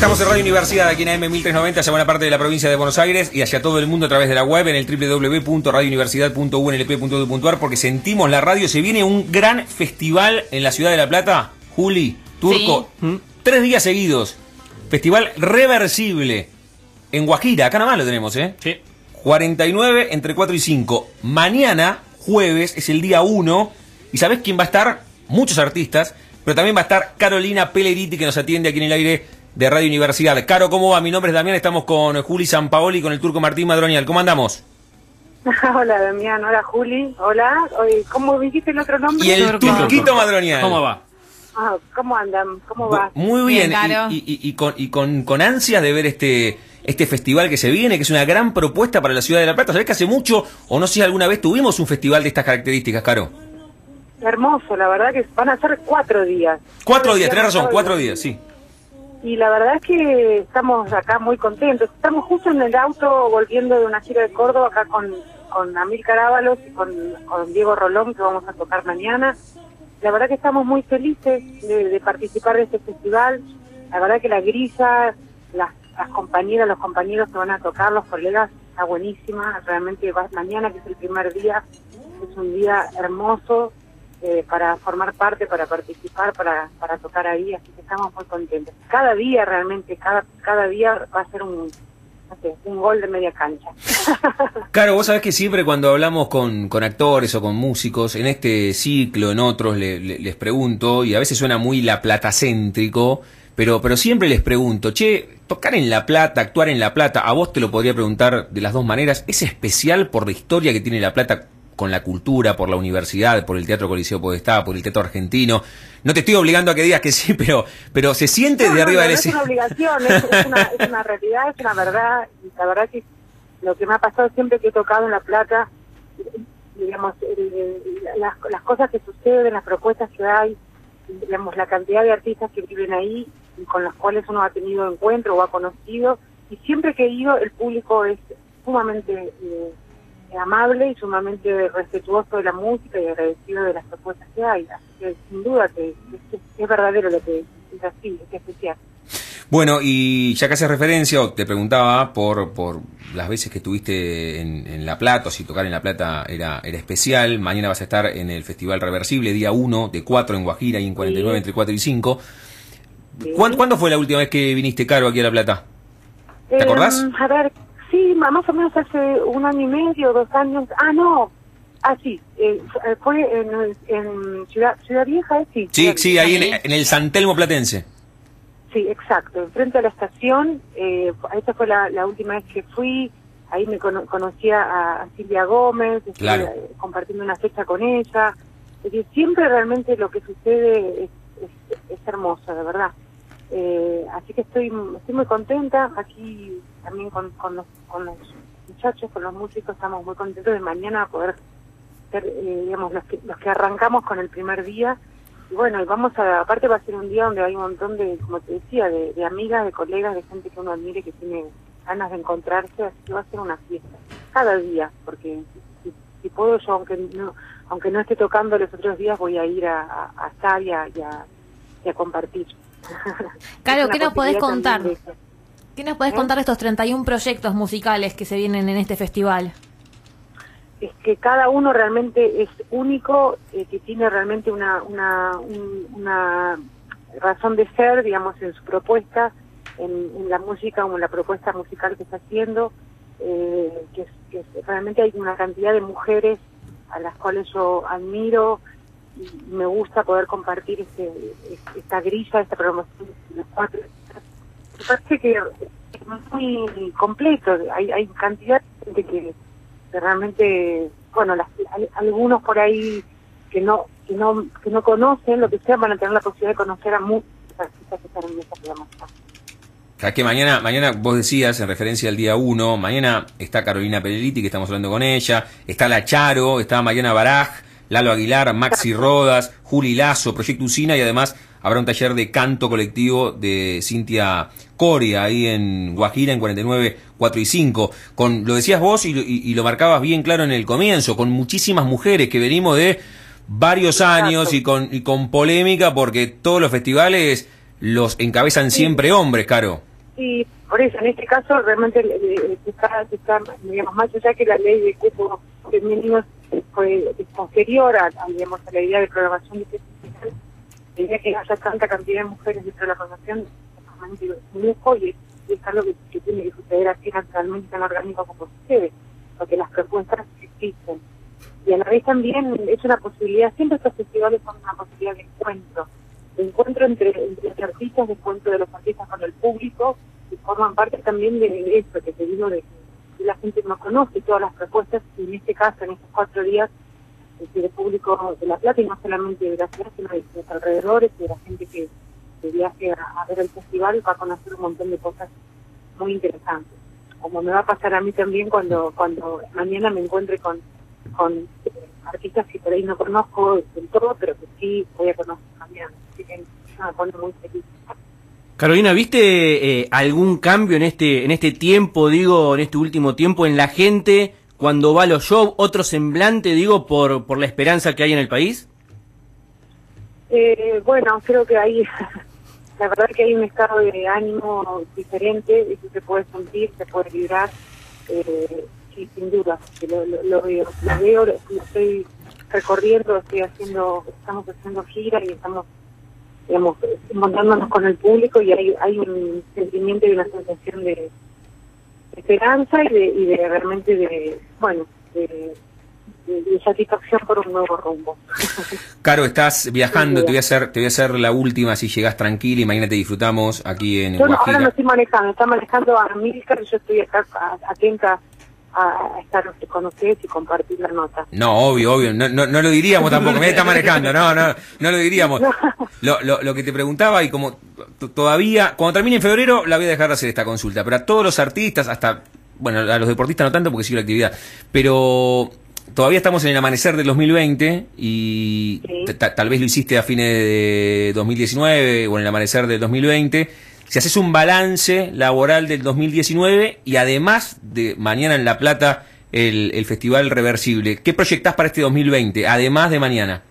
Estamos en Radio Universidad, aquí en AM 1390, hacia buena parte de la provincia de Buenos Aires y hacia todo el mundo a través de la web en el www.radiouniversidad.unlp.edu.ar porque sentimos la radio. Se viene un gran festival en la ciudad de La Plata. Juli, Turco, ¿Mm? tres días seguidos. Festival reversible en Guajira, acá nada más lo tenemos, ¿eh? Sí. 49 entre 4 y 5. Mañana, jueves, es el día 1. ¿Y sabés quién va a estar? Muchos artistas, pero también va a estar Carolina Pelleriti que nos atiende aquí en el aire de Radio Universidad. Caro, ¿cómo va? Mi nombre es Damián, estamos con Juli Sampaoli y con el turco Martín Madronial. ¿Cómo andamos? Hola Damián, hola Juli, hola. ¿Cómo dijiste el otro nombre? Y el turquito Madronial. ¿Cómo va? Ah, ¿Cómo andan? ¿Cómo va? Muy bien, y, y- y con, y con, con ansias de ver este, este festival que se viene, que es una gran propuesta para la ciudad de La Plata. ¿Sabés que hace mucho, o no sé si alguna vez tuvimos un festival de estas características, Caro? Hermoso, la verdad que van a ser cuatro días. Cuatro días, tenés razón, cuatro días, sí. Y la verdad es que estamos acá muy contentos. Estamos justo en el auto volviendo de una gira de Córdoba acá con, con Amílcar Ábalos y con, con Diego Rolón que vamos a tocar mañana. La verdad que estamos muy felices de, de participar de este festival. La verdad que la grilla, las, las compañeras, los compañeros que van a tocar, los colegas, está buenísima. Realmente va- mañana, que es el primer día, es un día hermoso eh, para formar parte, para participar, para, para tocar ahí, así que estamos muy contentos. Cada día realmente, cada, cada día va a ser un, un gol de media cancha. Claro, vos sabés que siempre cuando hablamos con, con actores o con músicos, en este ciclo, en otros, le- les pregunto, y a veces suena muy La Plata-céntrico, pero, pero siempre les pregunto, che, tocar en La Plata, actuar en La Plata, a vos te lo podría preguntar de las dos maneras, ¿es especial por la historia que tiene La Plata con la cultura, por la universidad, por el Teatro Coliseo Podestá, por el Teatro Argentino? No te estoy obligando a que digas que sí, pero, pero se siente No, de arriba no, del no es una obligación, es, es una, es una realidad, es una verdad, y la verdad que lo que me ha pasado siempre que he tocado en La Plata, digamos, el- el- las, las cosas que suceden, las propuestas que hay, digamos, la cantidad de artistas que viven ahí y con los cuales uno ha tenido encuentro o ha conocido, y siempre que he ido el público es sumamente eh, amable y sumamente respetuoso de la música y agradecido de las propuestas que hay, así que sin duda que, es verdadero lo que es así, es especial. Bueno, y ya que haces referencia, o te preguntaba por, por las veces que estuviste en, en La Plata, o si tocar en La Plata era, era especial. Mañana vas a estar en el Festival Reversible, día 1 de 4 en Guajira y en 49 Sí. entre 4 y 5. Sí. ¿Cuándo, cuándo fue la última vez que viniste, Caro, aquí a La Plata? ¿Te acordás? Eh, a ver, sí, más o menos hace un año y medio, dos años. Ah, no. Ah, sí. eh, f- fue en, en Ciudad, Ciudad Vieja, ¿eh? sí. Sí, Ciudad sí, Vieja. ahí en, en el San Telmo Platense. Sí, exacto. Enfrente a la estación. Eh, esa fue la, la última vez que fui. Ahí me cono- conocía a, a Silvia Gómez, Claro. eh, compartiendo una fecha con ella. Es decir, siempre realmente lo que sucede es, es, es hermoso, de verdad. Eh, así que estoy, estoy muy contenta. Aquí también con, con, los, con los muchachos, con los músicos, estamos muy contentos de mañana poder ser, eh, digamos, los que, los que arrancamos con el primer día. Y bueno, vamos a, aparte va a ser un día donde hay un montón de, como te decía, de, amigas, de colegas, de gente que uno admire, que tiene ganas de encontrarse, así que va a ser una fiesta. Cada día, porque si, puedo yo, aunque no, aunque no esté tocando los otros días, voy a ir a, a, estar y a compartir. Una ¿qué nos podés contar? ¿Qué nos podés ¿Eh? contar de estos 31 proyectos musicales que se vienen en este festival? es que cada uno realmente es único, eh, que tiene realmente una, una, un- una razón de ser, digamos, en su propuesta, en, en la música o en la propuesta musical que está haciendo, eh, que, que realmente hay una cantidad de mujeres a las cuales yo admiro y me gusta poder compartir este, es- esta grilla, esta cuatro. Me parece que es muy completo, hay, hay cantidad de gente que que realmente, bueno, las- hay algunos por ahí que no que no que no conocen, lo que sea, van a tener la posibilidad de conocer a muchos artistas que están en esa programación. Ya que mañana, mañana vos decías, en referencia al día 1, mañana está Carolina Peleliti, que estamos hablando con ella, está La Charo, está Mariana Baraj, Lalo Aguilar, Maxi Rodas, Juli Lazo, Proyecto Usina y además habrá un taller de canto colectivo de Cintia Coria ahí en Guajira en 49, 4 y 5. Con, lo decías vos y, lo- y- y lo marcabas bien claro en el comienzo, con muchísimas mujeres que venimos de varios años y con, y con polémica porque todos los festivales los encabezan siempre hombres, Caro. Sí, por eso, en este caso realmente eh, eh, está, digamos, más allá que la ley de cupo femenino posterior a, a, digamos, la idea de programación de este festival, la que haya tanta cantidad de mujeres dentro de la programación es un lujo y es, algo que, tiene que suceder así naturalmente tan orgánico como sucede, porque las propuestas existen. Y a la vez también es una posibilidad, siempre estos festivales son una posibilidad de encuentro, de encuentro entre, artistas, de encuentro de los artistas con el público, y forman parte también de eso que te digo, de que la gente no conoce todas las propuestas, y en este caso, en estos cuatro días, el público de La Plata, y no solamente de la ciudad, sino de los alrededores, y de la gente que, viaje a, ver el festival, va a conocer un montón de cosas muy interesantes. Como me va a pasar a mí también cuando, cuando mañana me encuentre con con eh, artistas que por ahí no conozco del todo, pero que sí voy a conocer también. Así que me pone muy feliz. Carolina, ¿viste eh, algún cambio en este en este tiempo, digo, en este último tiempo en la gente cuando va a los shows? ¿Otro semblante, digo, por, por la esperanza que hay en el país? Eh, bueno, creo que hay, la verdad que hay un estado de ánimo diferente, eso se puede sentir, se puede vibrar. Eh, sí, sin duda, lo, lo, veo, lo veo, lo, estoy recorriendo, estoy haciendo, estamos haciendo gira y estamos, digamos, montándonos con el público y hay, hay un sentimiento y una sensación de esperanza y de, y de realmente de, bueno, de, de, satisfacción por un nuevo rumbo. Caro, estás viajando, te voy a hacer, te voy a hacer la última si llegas tranquila y mañana te disfrutamos aquí en Yo no, ahora no estoy manejando, está manejando a Milcar y yo estoy acá atenta a estar con ustedes y compartir la nota. No, obvio, obvio, no, no, no lo diríamos tampoco, me está manejando, no, no, no lo diríamos. Lo, lo, lo que te preguntaba y como todavía, cuando termine en febrero la voy a dejar de hacer esta consulta, pero a todos los artistas, hasta, bueno, a los deportistas no tanto porque sigue la actividad, pero todavía estamos en el amanecer del 2020 y Sí. tal vez lo hiciste a fines de 2019 o en el amanecer del 2020. Si haces un balance laboral del 2019 y además de mañana en La Plata el, el Festival Reversible, ¿qué proyectás para este 2020, además de mañana?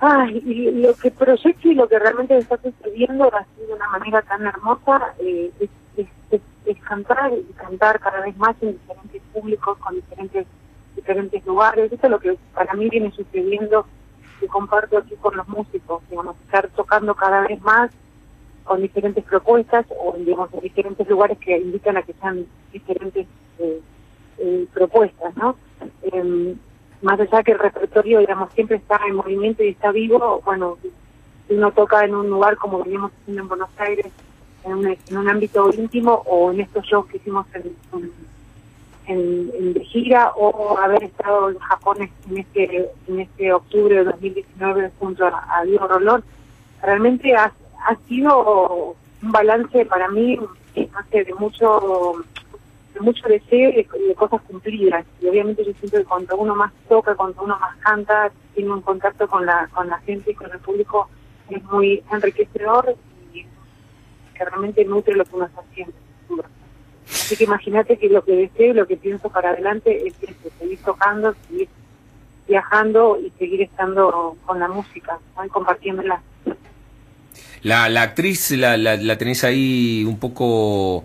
Ay, y lo que proyecto y lo que realmente está sucediendo así de una manera tan hermosa eh, es, cantar y cantar cada vez más en diferentes públicos, con diferentes diferentes lugares. Eso es lo que para mí viene sucediendo y comparto aquí con los músicos, digamos, estar tocando cada vez más con diferentes propuestas o digamos en diferentes lugares que invitan a que sean diferentes eh, eh, propuestas, ¿no? Em, más allá que el repertorio, digamos, siempre está en movimiento y está vivo, bueno, si uno toca en un lugar como veníamos haciendo en Buenos Aires, en un, en un ámbito íntimo o en estos shows que hicimos en, en, en, gira o haber estado en Japón en este en este octubre de 2019 junto a, a Diego Rolón, realmente ha, ha sido un balance para mí sé, de mucho de mucho deseo y de, cosas cumplidas. Y obviamente yo siento que cuando uno más toca, cuando uno más canta, tiene un contacto con la con la gente y con el público, es muy enriquecedor y que realmente nutre lo que uno está haciendo. Así que imagínate que lo que deseo y lo que pienso para adelante es eso, seguir tocando, seguir viajando y seguir estando con la música, y compartiéndola. La, la actriz la, la, la tenés ahí un poco,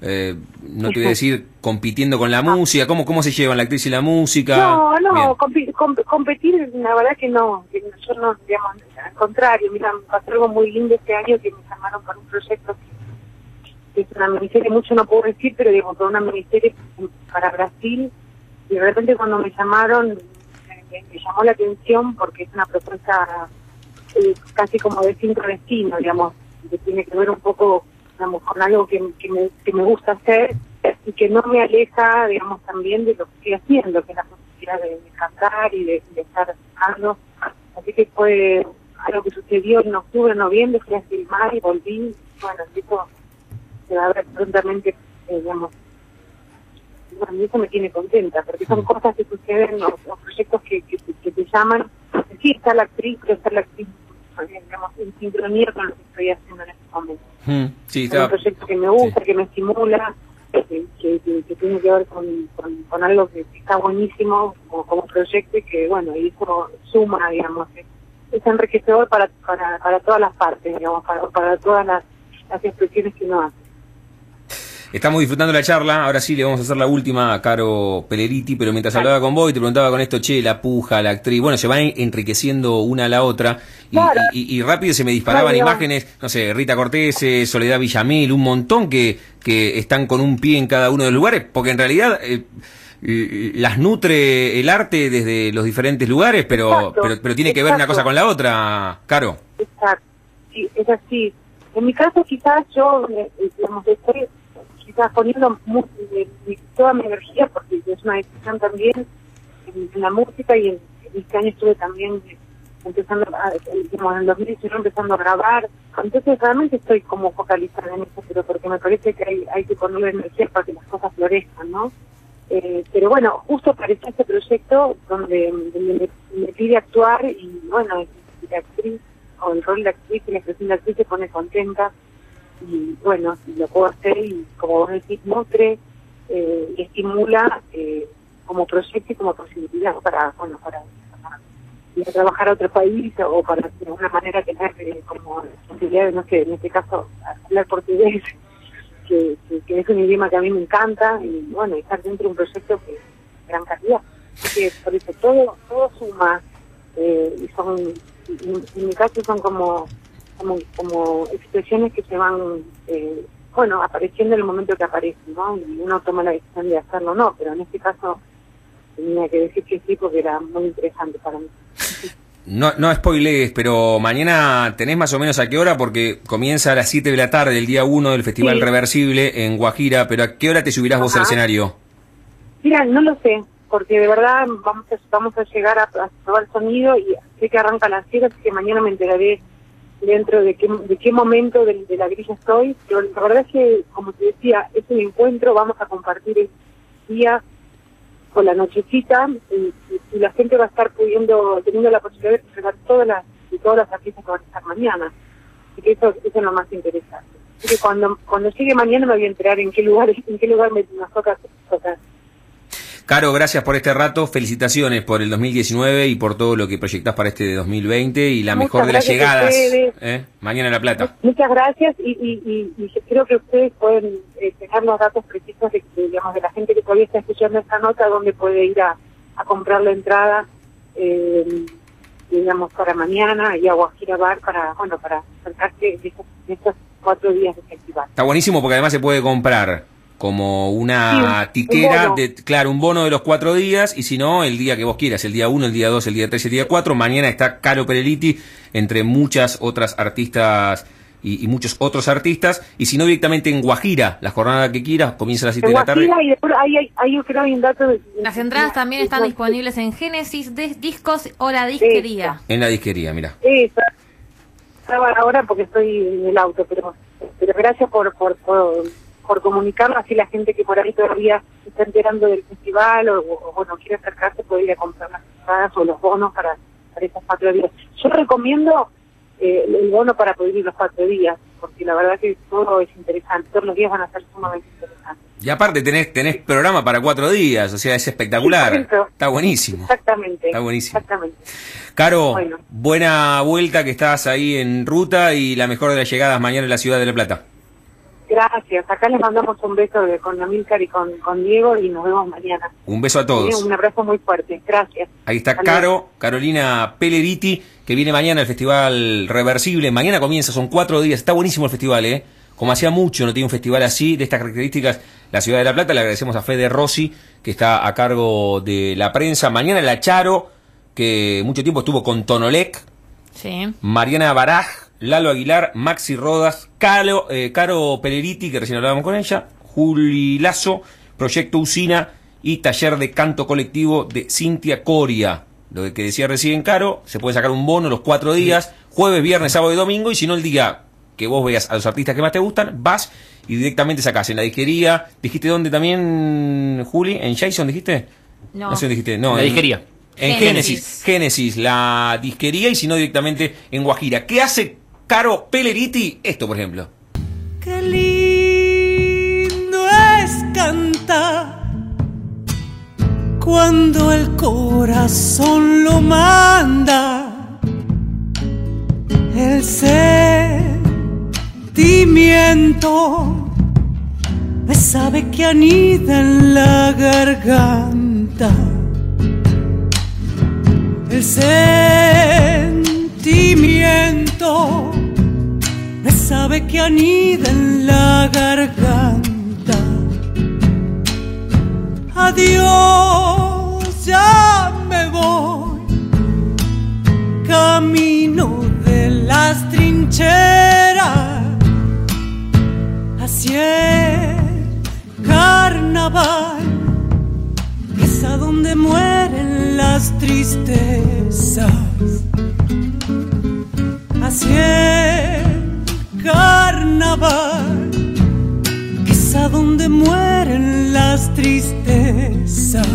eh, no te voy a decir compitiendo con la música, ¿cómo, cómo se llevan la actriz y la música? No, no, compi- com- competir, la verdad que no, yo no, digamos, al contrario, mira, pasó algo muy lindo este año que me llamaron para un proyecto que, que es una miniserie, mucho no puedo decir, pero digamos, para una miniserie para Brasil, y de repente cuando me llamaron, me llamó la atención porque es una propuesta eh, casi como de sincrodestino, digamos, que tiene que ver un poco, digamos, con algo que, que, me, que me gusta hacer y que no me aleja, digamos, también de lo que estoy haciendo, que es la posibilidad de, de cantar y de, estar tocando. Así que fue algo que sucedió en octubre, noviembre, fui a filmar y volví. Bueno, eso se va a ver prontamente, eh, digamos, bueno, eso me tiene contenta, porque son cosas que suceden, los, los proyectos que, que, que te llaman. Sí, está la actriz, pero está la actriz, eh, digamos, en sincronía con lo que estoy haciendo en este momento. Mm, sí, Es un proyecto que me gusta, que me estimula, que, que, que- que tiene que ver con, con, con algo que está buenísimo como, como proyecto y que, bueno, y eso suma, digamos, es, es enriquecedor para, para, para todas las partes, digamos, para, para todas las, las expresiones que uno hace. Estamos disfrutando la charla, ahora sí le vamos a hacer la última a Caro Peleriti, pero mientras hablaba con vos y te preguntaba con esto, che, la puja, la actriz, bueno, se van enriqueciendo una a la otra y, Claro. y- y rápido se me disparaban imágenes, no sé, Rita Cortés, eh, Soledad Villamil, un montón que, que están con un pie en cada uno de los lugares, porque en realidad... eh, las nutre el arte desde los diferentes lugares, pero, Exacto, pero, pero tiene que ver una cosa con la otra, Caro. Exacto, sí, es así. En mi caso quizás yo, eh, eh, digamos, estoy quizás poniendo mu- mi- mi- toda mi energía, porque es una decisión también en, la música y en, este año estuve también eh, empezando, a, eh, digamos, en el 2019 empezando a grabar. Entonces realmente estoy como focalizada en eso, pero porque me parece que hay, hay que ponerle energía para que las cosas florezcan, ¿no? Eh, pero bueno, justo apareció este proyecto donde, me, pide actuar y bueno, la actriz, o el rol de actriz y la expresión de actriz se pone contenta y bueno, lo puedo hacer y como vos decís, nutre eh, estimula eh, como proyecto y como posibilidad para, bueno, para, ir a trabajar a otro país o para de alguna manera tener eh, como posibilidad de, no sé, en este caso, hablar portugués que, es un idioma que a mí me encanta y bueno, estar dentro de un proyecto que de gran calidad. Así que por eso todo, todo suma eh, y son, en mi caso son como, como, como expresiones que se van, eh, bueno, apareciendo en el momento que aparecen, ¿no? Y uno toma la decisión de hacerlo o no, pero en este caso tenía que decir que sí porque era muy interesante para mí. No, no spoilees, pero mañana tenés más o menos a qué hora, porque comienza a las 7 de la tarde, el día 1 del Festival Sí. Reversible en Guajira, pero ¿a qué hora te subirás vos al escenario? Mira, no lo sé, porque de verdad vamos a, vamos a llegar a, a probar el sonido y sé que arranca a las 7, así que mañana me enteraré dentro de qué, de qué momento de, de la grilla estoy. Pero la verdad es que, como te decía, es un encuentro, vamos a compartir el día con la nochecita y, la gente va a estar pudiendo, teniendo la posibilidad de presentar todas las, todas las artistas que van a estar mañana. Así que eso, eso es lo más interesante. Que cuando, cuando llegue mañana me voy a enterar en qué lugar, en qué lugar me toca. Caro, gracias por este rato, felicitaciones por el 2019 y por todo lo que proyectás para este 2020 y la Muchas mejor de las llegadas. ¿eh? Mañana en La Plata. Muchas gracias y, y, y, y yo creo que ustedes pueden eh, tener los datos precisos de, de, digamos, de la gente que todavía está escuchando esta nota, donde puede ir a, a comprar la entrada, eh, digamos, para mañana y a Guajira Bar para, bueno, para acercarse de estos, de estos cuatro días de festival. Está buenísimo porque además se puede comprar como una Sí, tiquera, un de, claro, un bono de los cuatro días y si no, el día que vos quieras, el día 1, el día 2, el día 3, el día 4. Mañana está Caro Pereliti entre muchas otras artistas y, y muchos otros artistas. Y si no, directamente en Guajira, la jornada que quieras, comienza a las 7 En de la tarde. Guajira y después ahí, hay, ahí yo creo hay un dato de... Las entradas también están disponibles en Génesis de Discos o la disquería. En la disquería, mira. Eso. Estaba ahora porque estoy en el auto, pero pero gracias por por, por, por comunicarlo así la gente que por ahí todavía se está enterando del festival o, o, bueno quiere acercarse puede ir a comprar las entradas o los bonos para, para esos cuatro días. Yo recomiendo eh, el- bono para poder ir los cuatro días, porque la verdad que todo es interesante, todos los días van a ser sumamente interesantes. Y aparte tenés, tenés programa para cuatro días, o sea, es espectacular. Está buenísimo. Exactamente. Está buenísimo. Exactamente. Caro, Bueno. buena vuelta que estás ahí en ruta y la mejor de las llegadas mañana en la ciudad de La Plata. Gracias. Acá les mandamos un beso de, con Amílcar y con, con Diego y nos vemos mañana. Un beso a todos. Un abrazo muy fuerte. Gracias. Ahí está Caro, Carolina Peleriti, que viene mañana al Festival Reversible. Mañana comienza, son cuatro días. Está buenísimo el festival, ¿eh? Como hacía mucho, no tiene un festival así, de estas características, la ciudad de La Plata. Le agradecemos a Fede Rossi, que está a cargo de la prensa. Mañana la Charo, que mucho tiempo estuvo con Tonolec. Sí. Mariana Baraj, Lalo Aguilar, Maxi Rodas, Calo, eh, Caro Peleriti, que recién hablábamos con ella, Juli Lazo, Proyecto Usina y Taller de Canto Colectivo de Cintia Coria. Lo que decía recién Caro, se puede sacar un bono los cuatro días, jueves, viernes, sábado y domingo, y si no el día que vos veas a los artistas que más te gustan, vas y directamente sacás en la disquería. ¿Dijiste dónde también, Juli? ¿En Jason dijiste? No. No sé dónde dijiste. No, La en- disquería. En Génesis. Génesis. Génesis, la disquería y si no directamente en Guajira. ¿Qué hace Caro Peleriti? Esto, por ejemplo. Qué lindo es cantar cuando el corazón lo manda. El sentimiento es sabe que anida en la garganta. El sentimiento me sabe que anida en la garganta. Adiós, ya me voy. Camino de las trincheras hacia el carnaval. Es a donde mueren las tristezas. Hacia carnaval es a donde mueren las tristezas.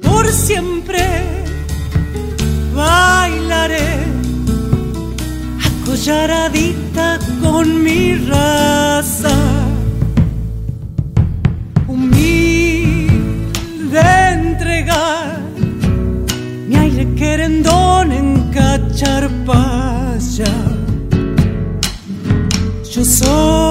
Por siempre bailaré acolladita con mi raza. Humilde entregar mi aire querendón en cacharpaya. Yo